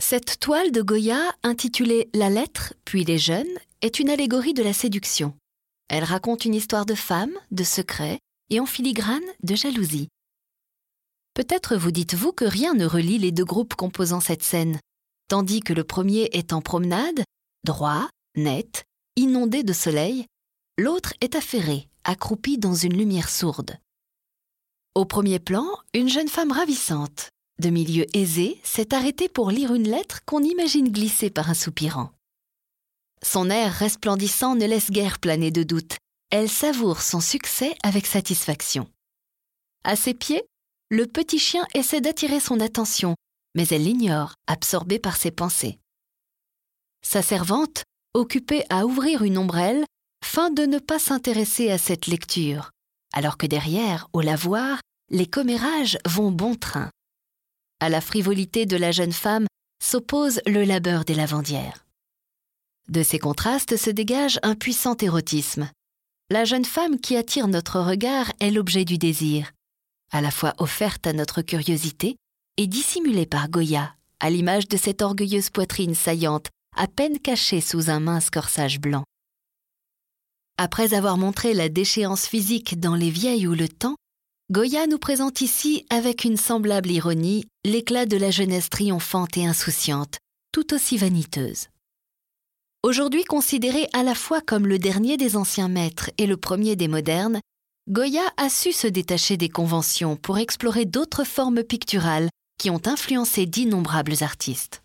Cette toile de Goya, intitulée La lettre, puis les jeunes, est une allégorie de la séduction. Elle raconte une histoire de femme, de secret et en filigrane de jalousie. Peut-être vous dites-vous que rien ne relie les deux groupes composant cette scène, tandis que le premier est en promenade, droit, net, inondé de soleil, l'autre est affairé, accroupi dans une lumière sourde. Au premier plan, une jeune femme ravissante, de milieu aisé, s'est arrêtée pour lire une lettre qu'on imagine glisser par un soupirant. Son air resplendissant ne laisse guère planer de doute. Elle savoure son succès avec satisfaction. À ses pieds, le petit chien essaie d'attirer son attention, mais elle l'ignore, absorbée par ses pensées. Sa servante, occupée à ouvrir une ombrelle, feint de ne pas s'intéresser à cette lecture, alors que derrière, au lavoir, les commérages vont bon train. À la frivolité de la jeune femme s'oppose le labeur des lavandières. De ces contrastes se dégage un puissant érotisme. La jeune femme qui attire notre regard est l'objet du désir, à la fois offerte à notre curiosité et dissimulée par Goya, à l'image de cette orgueilleuse poitrine saillante, à peine cachée sous un mince corsage blanc. Après avoir montré la déchéance physique dans Les Vieilles ou le Temps, Goya nous présente ici, avec une semblable ironie, l'éclat de la jeunesse triomphante et insouciante, tout aussi vaniteuse. Aujourd'hui considéré à la fois comme le dernier des anciens maîtres et le premier des modernes, Goya a su se détacher des conventions pour explorer d'autres formes picturales qui ont influencé d'innombrables artistes.